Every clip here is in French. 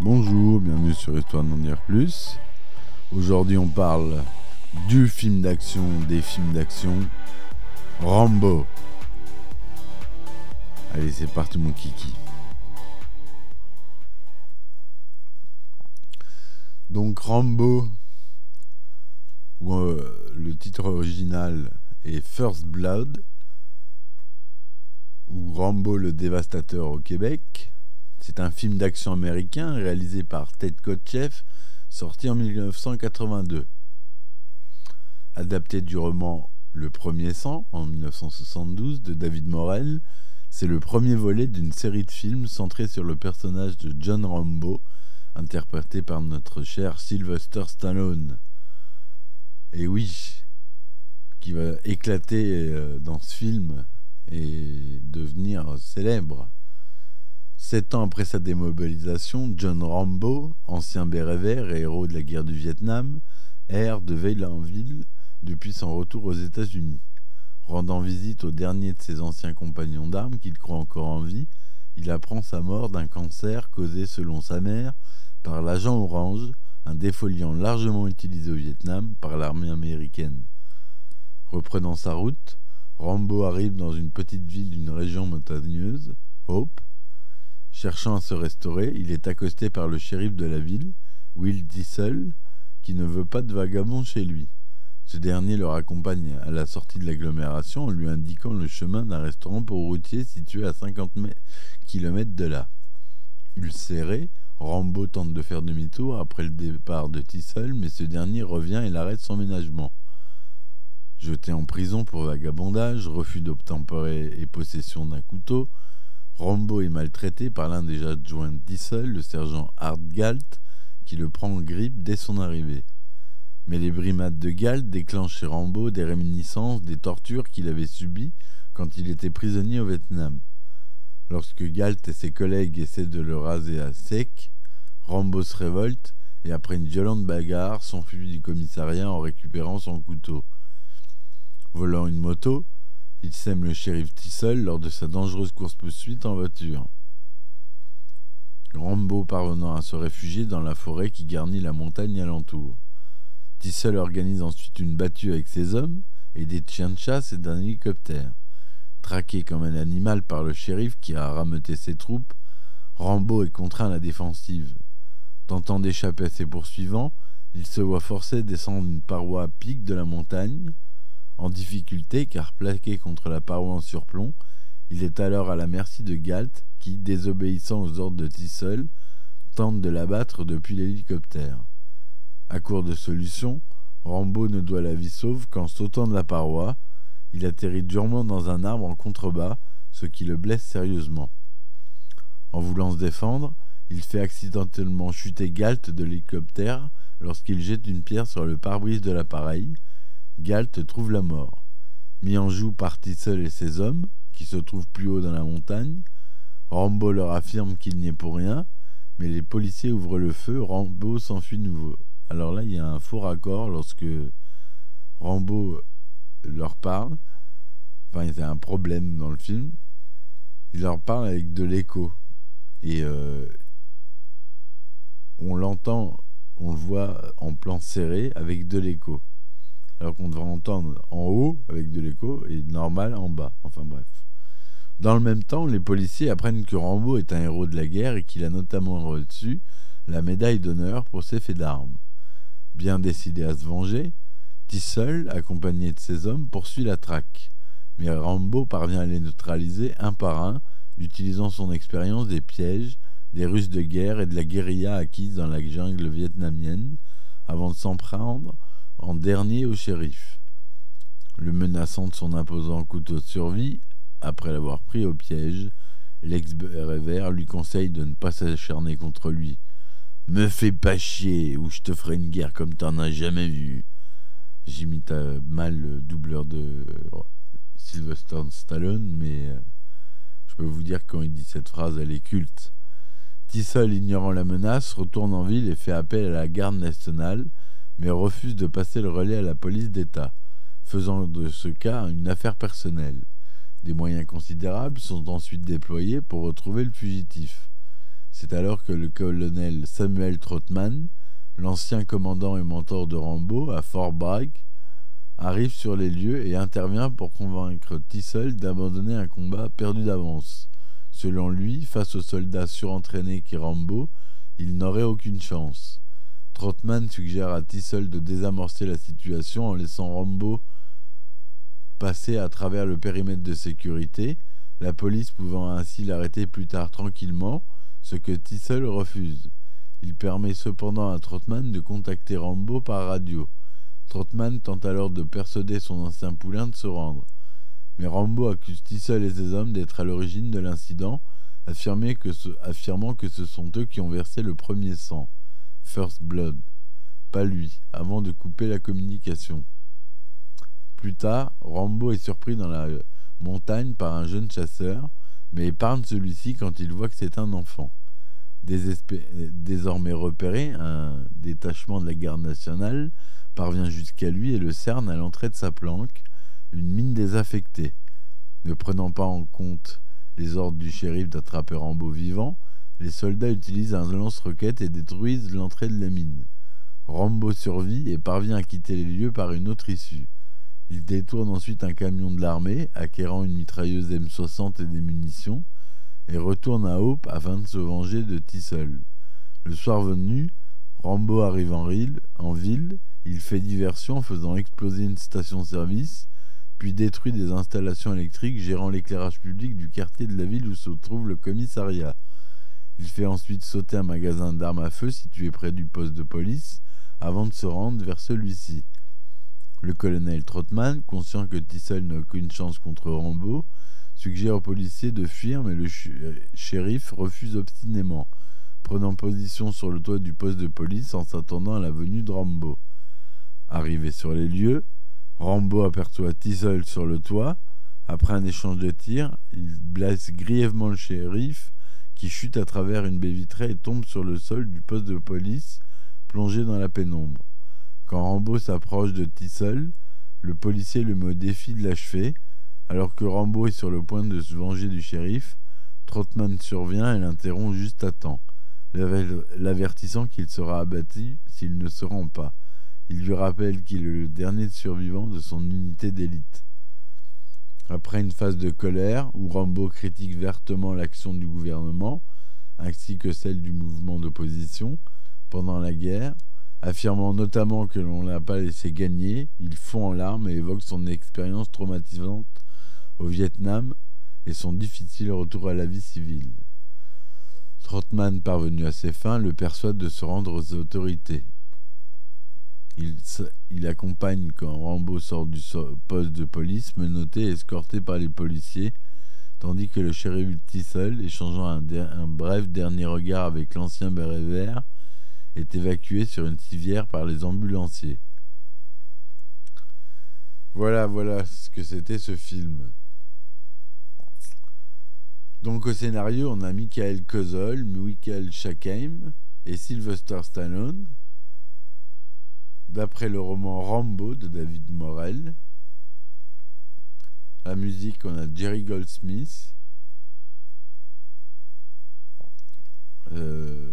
Bonjour, bienvenue sur Histoire d'en dire plus. Aujourd'hui, on parle du film d'action, des films d'action, Rambo. Allez, c'est parti, mon kiki. Donc, Rambo, euh, le titre original est First Blood, ou Rambo le dévastateur au Québec. C'est un film d'action américain réalisé par Ted Kotcheff, sorti en 1982. Adapté du roman Le Premier Sang en 1972 de David Morel, c'est le premier volet d'une série de films centrés sur le personnage de John Rambo, interprété par notre cher Sylvester Stallone. Et oui, qui va éclater euh, dans ce film et devenir célèbre. Sept ans après sa démobilisation, John Rambo, ancien béret vert et héros de la guerre du Vietnam, erre de ville en ville depuis son retour aux États-Unis. Rendant visite au dernier de ses anciens compagnons d'armes qu'il croit encore en vie, il apprend sa mort d'un cancer causé, selon sa mère, par l'agent orange, un défoliant largement utilisé au Vietnam par l'armée américaine. Reprenant sa route, Rambo arrive dans une petite ville d'une région montagneuse, Hope. Cherchant à se restaurer, il est accosté par le shérif de la ville, Will Diesel, qui ne veut pas de vagabonds chez lui. Ce dernier le raccompagne à la sortie de l'agglomération en lui indiquant le chemin d'un restaurant pour routiers situé à 50 km de là. Ulcéré, Rambo tente de faire demi-tour après le départ de Tissel, mais ce dernier revient et l'arrête son ménagement. Jeté en prison pour vagabondage, refus d'obtempérer et possession d'un couteau, Rambo est maltraité par l'un des adjoints de Diesel, le sergent Art Galt, qui le prend en grippe dès son arrivée. Mais les brimades de Galt déclenchent chez Rambo des réminiscences des tortures qu'il avait subies quand il était prisonnier au Vietnam. Lorsque Galt et ses collègues essaient de le raser à sec, Rambo se révolte et après une violente bagarre s'enfuit du commissariat en récupérant son couteau. Volant une moto, il sème le shérif Tissel lors de sa dangereuse course-poursuite en voiture. Rambo parvenant à se réfugier dans la forêt qui garnit la montagne alentour. Tissel organise ensuite une battue avec ses hommes, aidé de chiens de chasse et d'un hélicoptère. Traqué comme un animal par le shérif qui a rameuté ses troupes, Rambo est contraint à la défensive. Tentant d'échapper à ses poursuivants, il se voit forcé de descendre une paroi à pic de la montagne. En difficulté car plaqué contre la paroi en surplomb, il est alors à la merci de Galt qui, désobéissant aux ordres de Tissel, tente de l'abattre depuis l'hélicoptère. À court de solution, Rambo ne doit la vie sauve qu'en sautant de la paroi, il atterrit durement dans un arbre en contrebas, ce qui le blesse sérieusement. En voulant se défendre, il fait accidentellement chuter Galt de l'hélicoptère lorsqu'il jette une pierre sur le pare-brise de l'appareil. Galt trouve la mort. Mis en joue par Tissel et ses hommes, qui se trouvent plus haut dans la montagne, Rambo leur affirme qu'il n'y est pour rien, mais les policiers ouvrent le feu, Rambo s'enfuit nouveau. Alors là, il y a un faux raccord lorsque Rambo leur parle. Enfin, il y a un problème dans le film. Il leur parle avec de l'écho. Et euh, on l'entend, on le voit en plan serré avec de l'écho. Alors qu'on devrait entendre en haut avec de l'écho et normal en bas. Enfin bref. Dans le même temps, les policiers apprennent que Rambo est un héros de la guerre et qu'il a notamment reçu la médaille d'honneur pour ses faits d'armes. Bien décidé à se venger, Tissel, accompagné de ses hommes, poursuit la traque. Mais Rambo parvient à les neutraliser un par un, utilisant son expérience des pièges, des ruses de guerre et de la guérilla acquise dans la jungle vietnamienne, avant de s'en prendre en dernier au shérif. Le menaçant de son imposant couteau de survie, après l'avoir pris au piège, l'ex-Bérévert lui conseille de ne pas s'acharner contre lui. Me fais pas chier, ou je te ferai une guerre comme t'en as jamais vu. J'imite mal le doubleur de Sylvester Stallone, mais euh, je peux vous dire que quand il dit cette phrase, elle est culte. Tissol, ignorant la menace, retourne en ville et fait appel à la garde nationale, mais refuse de passer le relais à la police d'État, faisant de ce cas une affaire personnelle. Des moyens considérables sont ensuite déployés pour retrouver le fugitif. C'est alors que le colonel Samuel Trotman, l'ancien commandant et mentor de Rambo à Fort Bragg, arrive sur les lieux et intervient pour convaincre Tissel d'abandonner un combat perdu d'avance. Selon lui, face aux soldats surentraînés qui Rambo, il n'aurait aucune chance. Trotman suggère à Tissel de désamorcer la situation en laissant Rambo passer à travers le périmètre de sécurité, la police pouvant ainsi l'arrêter plus tard tranquillement, ce que Tissel refuse. Il permet cependant à Trotman de contacter Rambo par radio. Trotman tente alors de persuader son ancien poulain de se rendre. Mais Rambo accuse Tissel et ses hommes d'être à l'origine de l'incident, affirmant que, ce, affirmant que ce sont eux qui ont versé le premier sang, First Blood, pas lui, avant de couper la communication. Plus tard, Rambo est surpris dans la montagne par un jeune chasseur, mais épargne celui-ci quand il voit que c'est un enfant. désormais repéré, un détachement de la garde nationale parvient jusqu'à lui et le cerne à l'entrée de sa planque, une mine désaffectée. Ne prenant pas en compte les ordres du shérif d'attraper Rambo vivant, les soldats utilisent un lance-roquette et détruisent l'entrée de la mine. Rambo survit et parvient à quitter les lieux par une autre issue. Il détourne ensuite un camion de l'armée, acquérant une mitrailleuse M60 et des munitions, et retourne à Hope afin de se venger de Tissel. Le soir venu, Rambo arrive en, en ville, il fait diversion en faisant exploser une station-service, puis détruit des installations électriques gérant l'éclairage public du quartier de la ville où se trouve le commissariat. Il fait ensuite sauter un magasin d'armes à feu situé près du poste de police avant de se rendre vers celui-ci. Le colonel Trotman, conscient que Tissel n'a aucune chance contre Rambo, suggère aux policiers de fuir, mais le euh, shérif refuse obstinément, prenant position sur le toit du poste de police en s'attendant à la venue de Rambo. Arrivé sur les lieux, Rambo aperçoit Tissel sur le toit. Après un échange de tirs, il blesse grièvement le shérif, qui chute à travers une baie vitrée et tombe sur le sol du poste de police, plongé dans la pénombre. Quand Rambo s'approche de Tissel, le policier le met au défi de l'achever. Alors que Rambo est sur le point de se venger du shérif, Trotman survient et l'interrompt juste à temps, l'avertissant qu'il sera abattu s'il ne se rend pas. Il lui rappelle qu'il est le dernier survivant de son unité d'élite. Après une phase de colère, où Rambo critique vertement l'action du gouvernement, ainsi que celle du mouvement d'opposition, pendant la guerre, affirmant notamment que l'on l'a pas laissé gagner, il fond en larmes et évoque son expérience traumatisante au Vietnam et son difficile retour à la vie civile. Trotman, parvenu à ses fins, le persuade de se rendre aux autorités. Il, accompagne quand Rambo sort du poste de police, menotté et escorté par les policiers, tandis que le shérif Tissel, échangeant un, bref dernier regard avec l'ancien béret vert, est évacué sur une civière par les ambulanciers. Voilà, voilà ce que c'était ce film. Donc au scénario, on a Michael Kozol, Michael Shackheim et Sylvester Stallone, d'après le roman Rambo de David Morel. La musique, on a Jerry Goldsmith. Euh,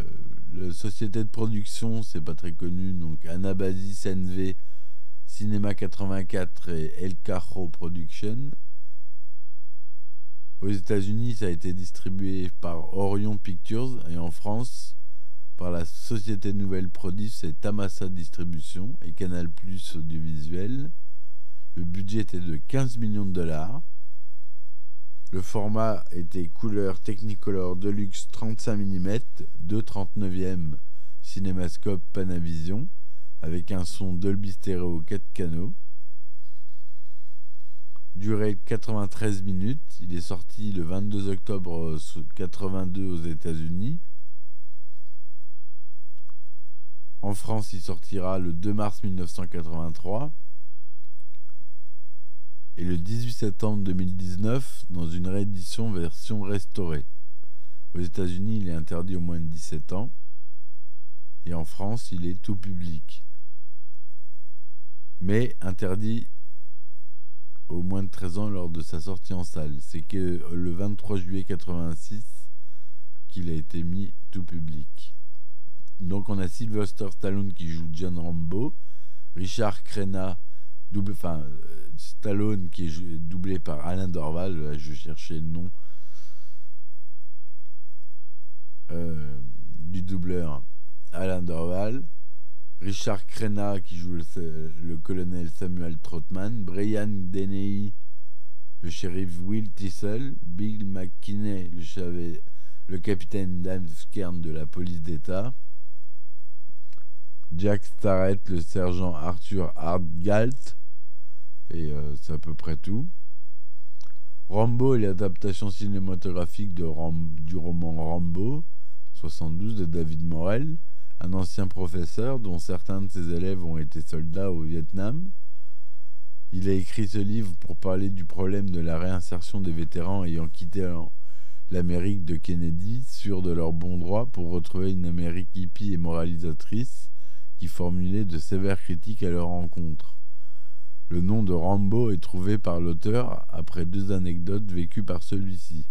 la société de production, c'est pas très connu, donc Anabasis NV, Cinéma 84 et El Carro Production. Aux États-Unis, ça a été distribué par Orion Pictures et en France par la société Nouvelle Produce et Tamasa Distribution et Canal Plus Audiovisuel. Le budget était de 15 millions de dollars. Le format était couleur Technicolor Deluxe 35 mm, 2,39e cinémascope Panavision, avec un son Dolby Stereo 4 canaux. durait 93 minutes. Il est sorti le 22 octobre 82 aux États-Unis. En France, il sortira le 2 mars 1983 et le 18 septembre 2019 dans une réédition version restaurée. Aux États-Unis, il est interdit au moins de 17 ans et en France, il est tout public. Mais interdit au moins de 13 ans lors de sa sortie en salle. C'est que le 23 juillet 86 qu'il a été mis tout public. Donc on a Sylvester Stallone qui joue John Rambo, Richard Crenna, double, enfin Stallone qui est doublé par Alain Dorval, je cherchais le nom euh, du doubleur Alain Dorval, Richard Crenna qui joue le, colonel Samuel Trotman, Brian Deney, le shérif Will Tissel, Bill McKinney, le, le capitaine Dan Skern de la police d'État, Jack Starrett, le sergent Arthur Hartgalt, et euh, c'est à peu près tout. Rambo est l'adaptation cinématographique du roman Rambo, 72 de David Morel, un ancien professeur dont certains de ses élèves ont été soldats au Vietnam. Il a écrit ce livre pour parler du problème de la réinsertion des vétérans ayant quitté l'Amérique de Kennedy, sûrs de leur bon droit, pour retrouver une Amérique hippie et moralisatrice qui de sévères critiques à leur encontre. Le nom de Rambo est trouvé par l'auteur après deux anecdotes vécues par celui-ci.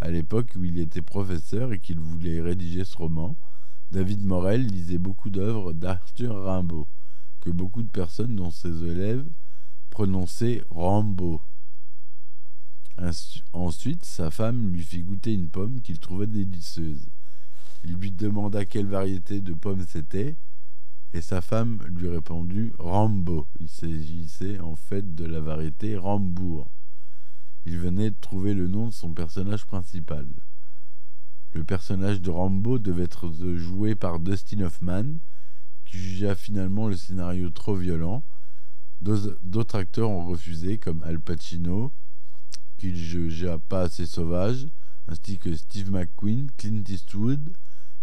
À l'époque où il était professeur et qu'il voulait rédiger ce roman, David Morel lisait beaucoup d'œuvres d'Arthur Rimbaud, que beaucoup de personnes, dont ses élèves, prononçaient Rambo. Ensuite, sa femme lui fit goûter une pomme qu'il trouvait délicieuse. Il lui demanda quelle variété de pomme c'était, et sa femme lui répondit Rambo. Il s'agissait en fait de la variété Rambourg. Il venait de trouver le nom de son personnage principal. Le personnage de Rambo devait être joué par Dustin Hoffman, qui jugea finalement le scénario trop violent. D'autres acteurs ont refusé, comme Al Pacino, qu'il jugea pas assez sauvage, ainsi que Steve McQueen, Clint Eastwood,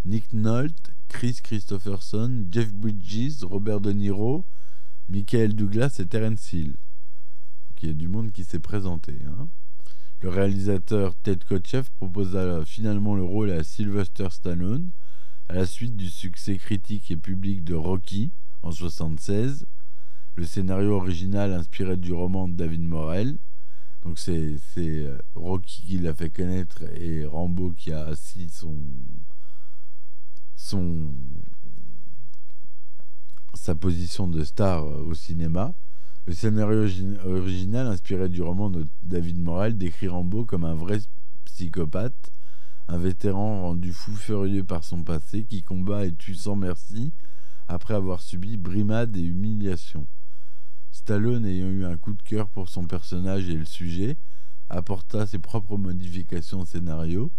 Nick Nolte, Chris Christopherson, Jeff Bridges, Robert De Niro, Michael Douglas et Terence Hill. il y a du monde qui s'est présenté. Hein. Le réalisateur Ted Kotcheff proposa finalement le rôle à Sylvester Stallone à la suite du succès critique et public de Rocky en 1976. Le scénario original inspiré du roman de David Morel. Donc c'est euh, Rocky qui l'a fait connaître et Rambo qui a assis son son, sa position de star euh, au cinéma. Le scénario original, inspiré du roman de David Morel, décrit Rambo comme un vrai psychopathe, un vétéran rendu fou furieux par son passé qui combat et tue sans merci après avoir subi brimades et humiliations. Stallone, ayant eu un coup de cœur pour son personnage et le sujet, apporta ses propres modifications au scénario,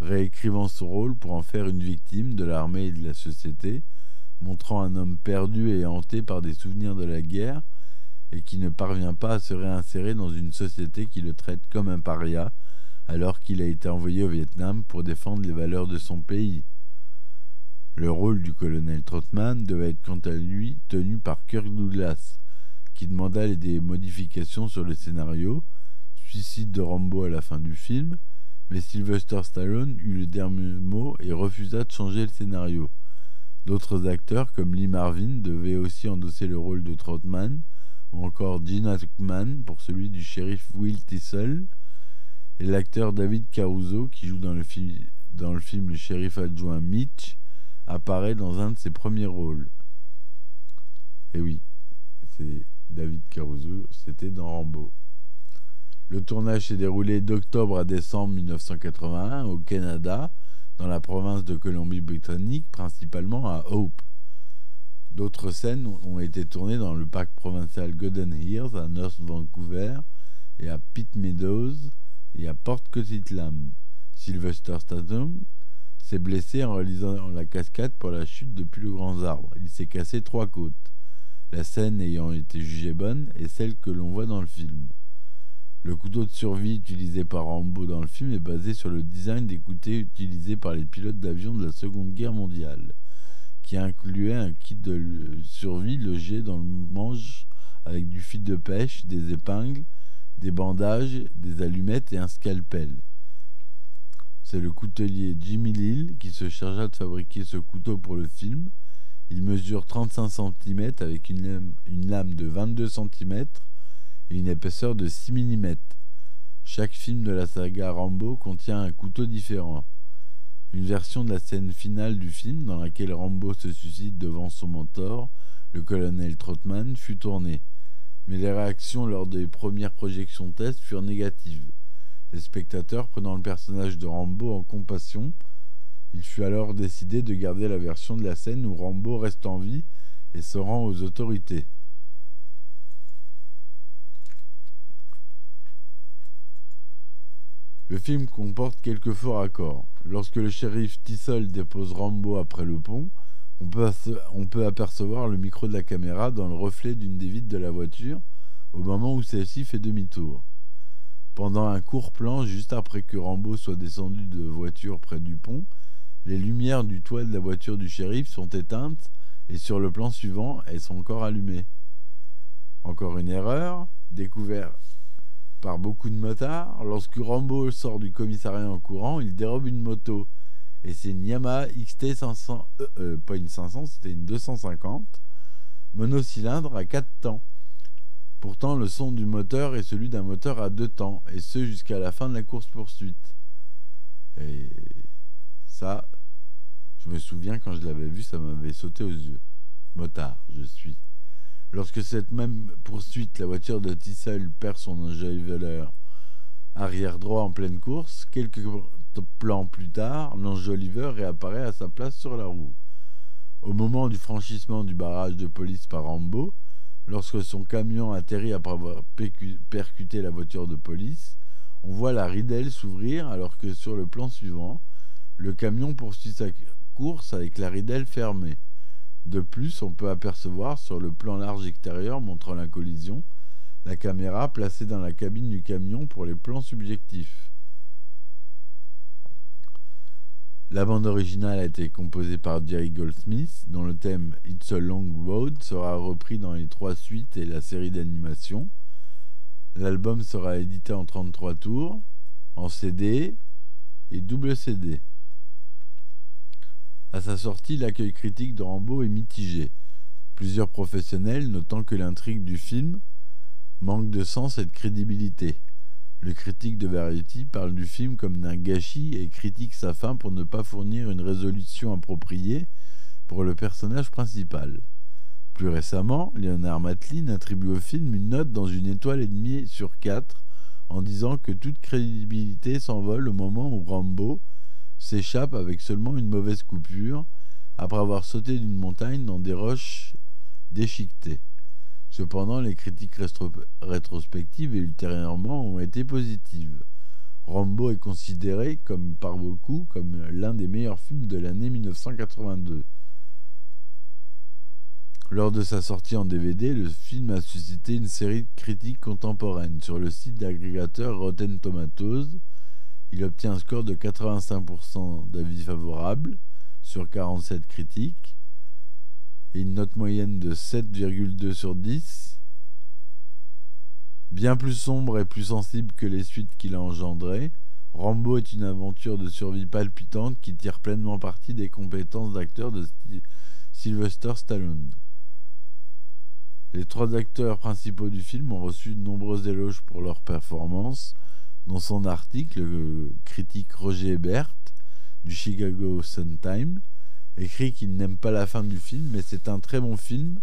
réécrivant son rôle pour en faire une victime de l'armée et de la société, montrant un homme perdu et hanté par des souvenirs de la guerre, et qui ne parvient pas à se réinsérer dans une société qui le traite comme un paria, alors qu'il a été envoyé au Vietnam pour défendre les valeurs de son pays. Le rôle du colonel Trotman devait être quant à lui tenu par Kirk Douglas, qui demanda des modifications sur le scénario, suicide de Rambo à la fin du film, mais Sylvester Stallone eut le dernier mot et refusa de changer le scénario. D'autres acteurs, comme Lee Marvin, devaient aussi endosser le rôle de Trotman, ou encore Gene Hackman pour celui du shérif Will Tissel, et l'acteur David Caruso, qui joue dans le, dans le film Le shérif adjoint Mitch, apparaît dans un de ses premiers rôles. Et oui, c'est David Caruso, c'était dans Rambo. Le tournage s'est déroulé d'octobre à décembre 1981 au Canada, dans la province de Colombie-Britannique, principalement à Hope. D'autres scènes ont été tournées dans le parc provincial Golden Hills à North Vancouver et à Pitt Meadows et à Port Coquitlam. Sylvester Stallone s'est blessé en réalisant la cascade pour la chute depuis le grand arbre. Il s'est cassé trois côtes. La scène ayant été jugée bonne est celle que l'on voit dans le film. Le couteau de survie utilisé par Rambo dans le film est basé sur le design des couteaux utilisés par les pilotes d'avion de la Seconde Guerre mondiale, qui incluait un kit de survie logé dans le manche avec du fil de pêche, des épingles, des bandages, des allumettes et un scalpel. C'est le coutelier Jimmy Lill qui se chargea de fabriquer ce couteau pour le film. Il mesure 35 cm avec une lame, une lame de 22 cm une épaisseur de 6 mm. Chaque film de la saga Rambo contient un couteau différent. Une version de la scène finale du film, dans laquelle Rambo se suicide devant son mentor, le colonel Trotman, fut tournée. Mais les réactions lors des premières projections test furent négatives. Les spectateurs prenant le personnage de Rambo en compassion, il fut alors décidé de garder la version de la scène où Rambo reste en vie et se rend aux autorités. Le film comporte quelques faux raccords. Lorsque le shérif Tissol dépose Rambo après le pont, on peut, apercevoir le micro de la caméra dans le reflet d'une des vitres de la voiture au moment où celle-ci fait demi-tour. Pendant un court plan, juste après que Rambo soit descendu de voiture près du pont, les lumières du toit de la voiture du shérif sont éteintes et sur le plan suivant, elles sont encore allumées. Encore une erreur, découverte par beaucoup de motards. Lorsque Rambo sort du commissariat en courant, il dérobe une moto. Et c'est une Yamaha XT 500, euh, euh, pas une 500, c'était une 250, monocylindre à 4 temps. Pourtant, le son du moteur est celui d'un moteur à 2 temps, et ce jusqu'à la fin de la course-poursuite. Et ça, je me souviens quand je l'avais vu, ça m'avait sauté aux yeux. Motard, je suis. Lorsque cette même poursuite, la voiture de Tissel perd son enjoliveur arrière droit en pleine course, quelques plans plus tard, l'enjoliveur réapparaît à sa place sur la roue. Au moment du franchissement du barrage de police par Rambo, lorsque son camion atterrit après avoir percuté la voiture de police, on voit la ridelle s'ouvrir alors que sur le plan suivant, le camion poursuit sa course avec la ridelle fermée. De plus, on peut apercevoir sur le plan large extérieur montrant la collision, la caméra placée dans la cabine du camion pour les plans subjectifs. La bande originale a été composée par Jerry Goldsmith, dont le thème It's a Long Road sera repris dans les trois suites et la série d'animation. L'album sera édité en 33 tours, en CD et double CD. À sa sortie, l'accueil critique de Rambo est mitigé. Plusieurs professionnels notant que l'intrigue du film manque de sens et de crédibilité. Le critique de Variety parle du film comme d'un gâchis et critique sa fin pour ne pas fournir une résolution appropriée pour le personnage principal. Plus récemment, Leonard Matlin attribue au film une note dans une étoile et demie sur quatre en disant que toute crédibilité s'envole au moment où Rambo s'échappe avec seulement une mauvaise coupure, après avoir sauté d'une montagne dans des roches déchiquetées. Cependant, les critiques rétrospectives et ultérieurement ont été positives. Rambo est considéré comme par beaucoup comme l'un des meilleurs films de l'année 1982. Lors de sa sortie en DVD, le film a suscité une série de critiques contemporaines sur le site d'agrégateur Rotten Tomatoes, il obtient un score de 85% d'avis favorables sur 47 critiques et une note moyenne de 7,2 sur 10. Bien plus sombre et plus sensible que les suites qu'il a engendrées, Rambo est une aventure de survie palpitante qui tire pleinement parti des compétences d'acteur de Sylvester Stallone. Les trois acteurs principaux du film ont reçu de nombreux éloges pour leur performance, dans son article, le critique Roger Ebert du Chicago Sun-Times écrit qu'il n'aime pas la fin du film, mais c'est un très bon film,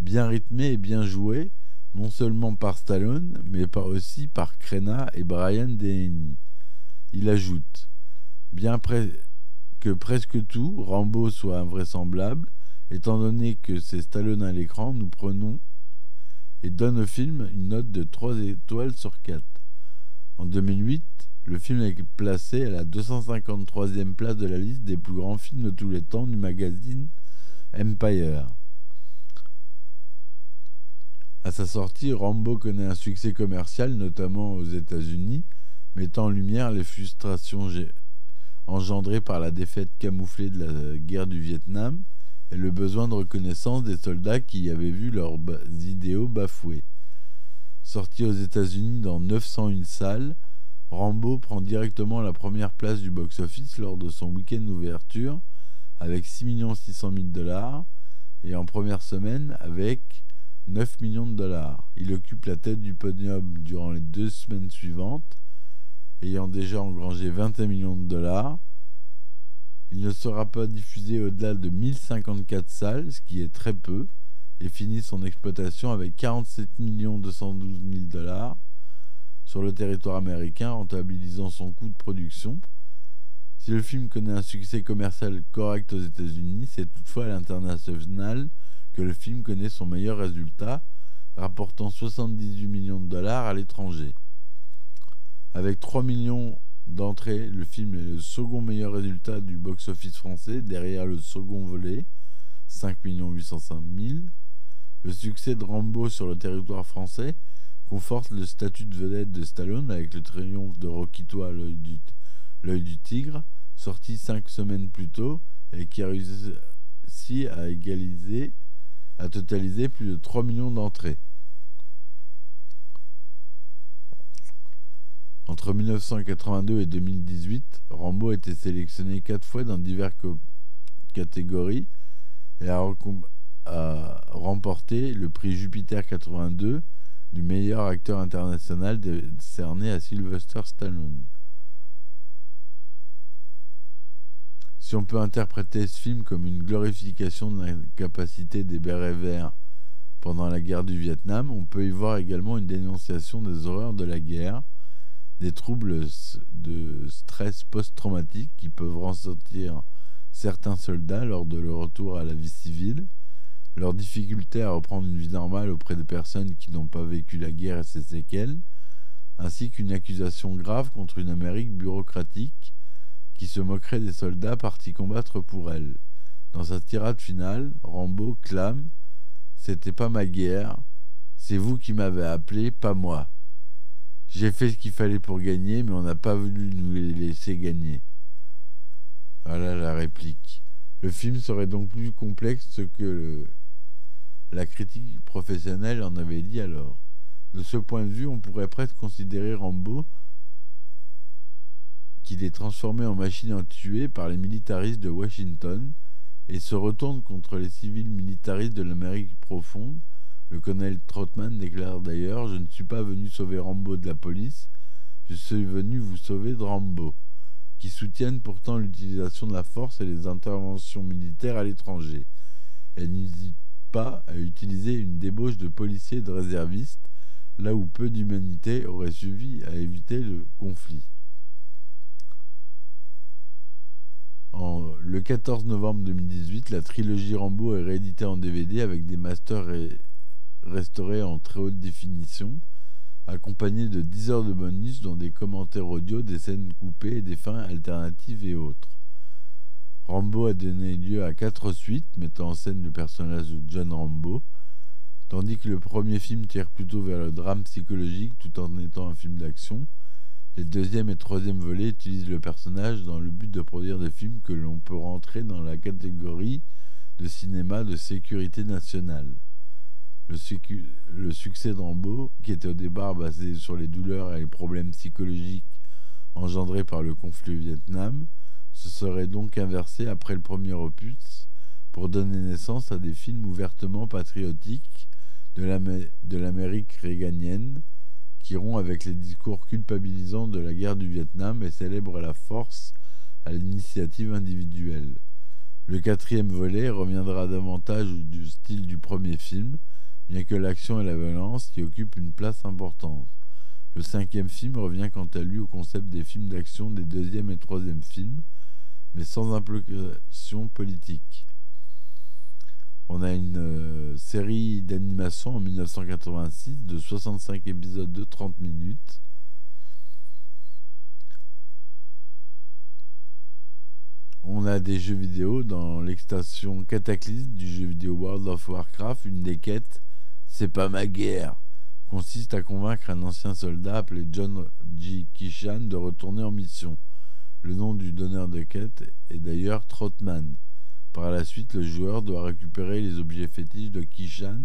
bien rythmé et bien joué, non seulement par Stallone, mais aussi par Crenna et Brian Denny. Il ajoute Bien que presque tout, Rambo soit invraisemblable, étant donné que c'est Stallone à l'écran, nous prenons et donne au film une note de 3 étoiles sur 4. En 2008, le film est placé à la 253e place de la liste des plus grands films de tous les temps du magazine Empire. À sa sortie, Rambo connaît un succès commercial, notamment aux États-Unis, mettant en lumière les frustrations engendrées par la défaite camouflée de la guerre du Vietnam et le besoin de reconnaissance des soldats qui avaient vu leurs idéaux bafoués. Sorti aux États-Unis dans 901 salles, Rambo prend directement la première place du box-office lors de son week-end d'ouverture avec 6 600 000 dollars et en première semaine avec 9 millions de dollars. Il occupe la tête du podium durant les deux semaines suivantes, ayant déjà engrangé 21 millions de dollars. Il ne sera pas diffusé au-delà de 1054 salles, ce qui est très peu, et finit son exploitation avec 47 212 000 dollars sur le territoire américain, rentabilisant son coût de production. Si le film connaît un succès commercial correct aux États-Unis, c'est toutefois à l'international que le film connaît son meilleur résultat, rapportant 78 millions de dollars à l'étranger. Avec 3 millions d'entrées, le film est le second meilleur résultat du box-office français, derrière le second volet, 5 805 000. Le succès de Rambo sur le territoire français conforte le statut de vedette de Stallone avec le triomphe de Rocky à l'œil du, tigre, sorti 5 semaines plus tôt et qui a réussi à égaliser a totalisé plus de 3 millions d'entrées. Entre 1982 et 2018, Rambo a été sélectionné 4 fois dans diverses catégories et a, a, remporté le prix Jupiter 82 du meilleur acteur international décerné à Sylvester Stallone. Si on peut interpréter ce film comme une glorification de l'incapacité des bérets verts pendant la guerre du Vietnam, on peut y voir également une dénonciation des horreurs de la guerre, des troubles de stress post-traumatique qui peuvent ressentir certains soldats lors de leur retour à la vie civile, leur difficulté à reprendre une vie normale auprès de personnes qui n'ont pas vécu la guerre et ses séquelles, ainsi qu'une accusation grave contre une Amérique bureaucratique qui se moquerait des soldats partis combattre pour elle. Dans sa tirade finale, Rambo clame C'était pas ma guerre, c'est vous qui m'avez appelé, pas moi. J'ai fait ce qu'il fallait pour gagner, mais on n'a pas voulu nous laisser gagner. Voilà la réplique. Le film serait donc plus complexe que la critique professionnelle en avait dit alors. De ce point de vue, on pourrait presque considérer Rambo qu'il est transformé en machine à tuer par les militaristes de Washington et se retourne contre les civils militaristes de l'Amérique profonde. Le colonel Trotman déclare d'ailleurs Je ne suis pas venu sauver Rambo de la police, je suis venu vous sauver de Rambo, qui soutiennent pourtant l'utilisation de la force et les interventions militaires à l'étranger. Elle n'hésite pas à utiliser une débauche de policiers et de réservistes, là où peu d'humanité aurait suffi à éviter le conflit. le 14 novembre 2018, la trilogie Rambo est rééditée en DVD avec des masters restaurés en très haute définition, accompagnés de 10 heures de bonus dont des commentaires audio, des scènes coupées des fins alternatives et autres. Rambo a donné lieu à quatre suites mettant en scène le personnage de John Rambo, tandis que le premier film tire plutôt vers le drame psychologique tout en étant un film d'action. Les deuxième et troisième volets utilisent le personnage dans le but de produire des films que l'on peut rentrer dans la catégorie de cinéma de sécurité nationale. Le, le succès d'Ambo, qui était au départ basé sur les douleurs et les problèmes psychologiques engendrés par le conflit Vietnam, se serait donc inversé après le premier opus pour donner naissance à des films ouvertement patriotiques de l'Amérique réganienne qui rompt avec les discours culpabilisants de la guerre du Vietnam et célèbre la force à l'initiative individuelle. Le quatrième volet reviendra davantage du style du premier film, bien que l'action et la violence y occupent une place importante. Le cinquième film revient quant à lui au concept des films d'action des deuxième et troisième films, mais sans implication politique. On a une euh, série d'animation en 1986 de 65 épisodes de 30 minutes. On a des jeux vidéo dans l'extension Cataclysme du jeu vidéo World of Warcraft. Une des quêtes, c'est pas ma guerre, consiste à convaincre un ancien soldat appelé John G. Kishan de retourner en mission. Le nom du donneur de quête est d'ailleurs Trotman. Par la suite, le joueur doit récupérer les objets fétiches de Kishan,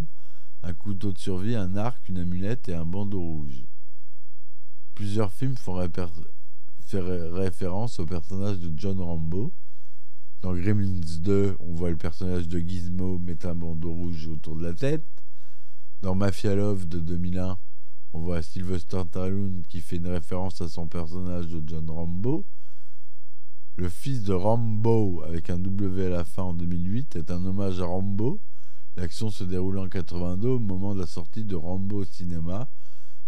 un couteau de survie, un arc, une amulette et un bandeau rouge. Plusieurs films font référence au personnage de John Rambo. Dans Gremlins 2, on voit le personnage de Gizmo mettre un bandeau rouge autour de la tête. Dans Mafia Love de 2001, on voit Sylvester Stallone qui fait une référence à son personnage de John Rambo. Le fils de Rambo, avec un W à la fin en 2008, est un hommage à Rambo. L'action se déroule en 82 au moment de la sortie de Rambo au cinéma.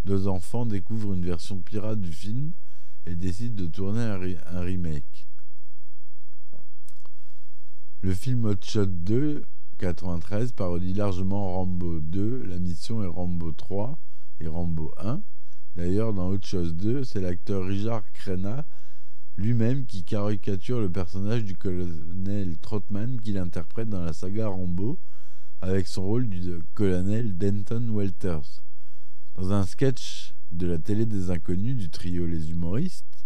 Deux enfants découvrent une version pirate du film et décident de tourner un, remake. Le film Hot Shot 2, 93, parodie largement Rambo 2, La Mission et Rambo 3 et Rambo 1. D'ailleurs, dans Hot Shot 2, c'est l'acteur Richard Crenna lui-même qui caricature le personnage du colonel Trotman qu'il interprète dans la saga Rambo avec son rôle du colonel Denton Walters. Dans un sketch de la télé des inconnus du trio Les Humoristes,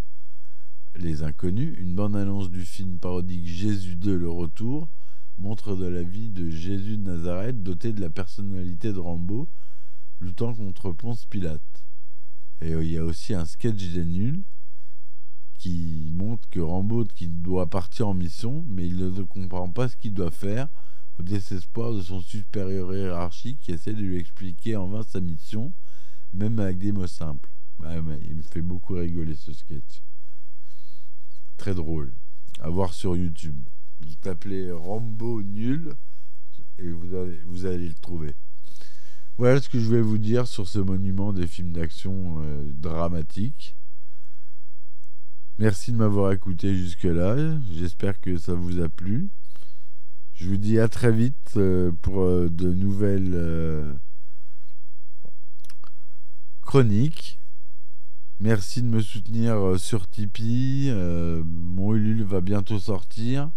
Les Inconnus, une bande-annonce du film parodique Jésus 2 Le Retour montre de la vie de Jésus de Nazareth doté de la personnalité de Rambo luttant contre Ponce Pilate. Et il y a aussi un sketch des nuls qui montre que Rambo qui doit partir en mission, mais il ne comprend pas ce qu'il doit faire au désespoir de son supérieur hiérarchique qui essaie de lui expliquer en vain sa mission, même avec des mots simples. il me fait beaucoup rigoler ce sketch. Très drôle. À voir sur YouTube. Vous tapez Rambo nul et vous allez, vous allez le trouver. Voilà ce que je vais vous dire sur ce monument des films d'action euh, dramatiques. Merci de m'avoir écouté jusque-là. J'espère que ça vous a plu. Je vous dis à très vite euh, pour euh, de nouvelles euh, chroniques. Merci de me soutenir sur Tipeee. mon Ulule va bientôt sortir.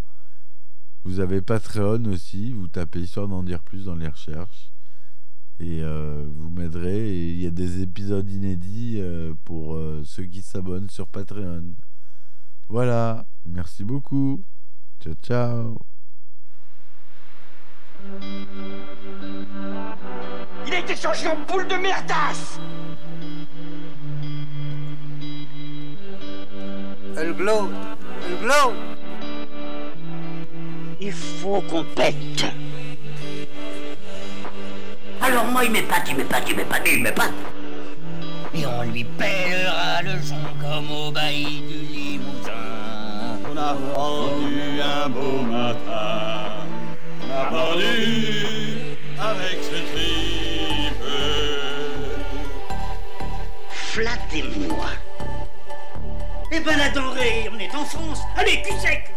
Vous avez Patreon aussi. Vous tapez histoire d'en dire plus dans les recherches. Et vous m'aiderez. Il y a des épisodes inédits pour ceux qui s'abonnent sur Patreon. Voilà, merci beaucoup. Ciao, ciao. Il a été changé en boule de merdasse Elle glow, elle glow. Il faut qu'on pète. Alors moi il m'épate, il m'épate, il m'épate, il m'épate. Et on lui pèlera le son comme au bailli du a pendu un beau matin. On a pendu avec ce tripe. Flattez-moi. Eh ben la denrée, on est en France. Allez, cul sec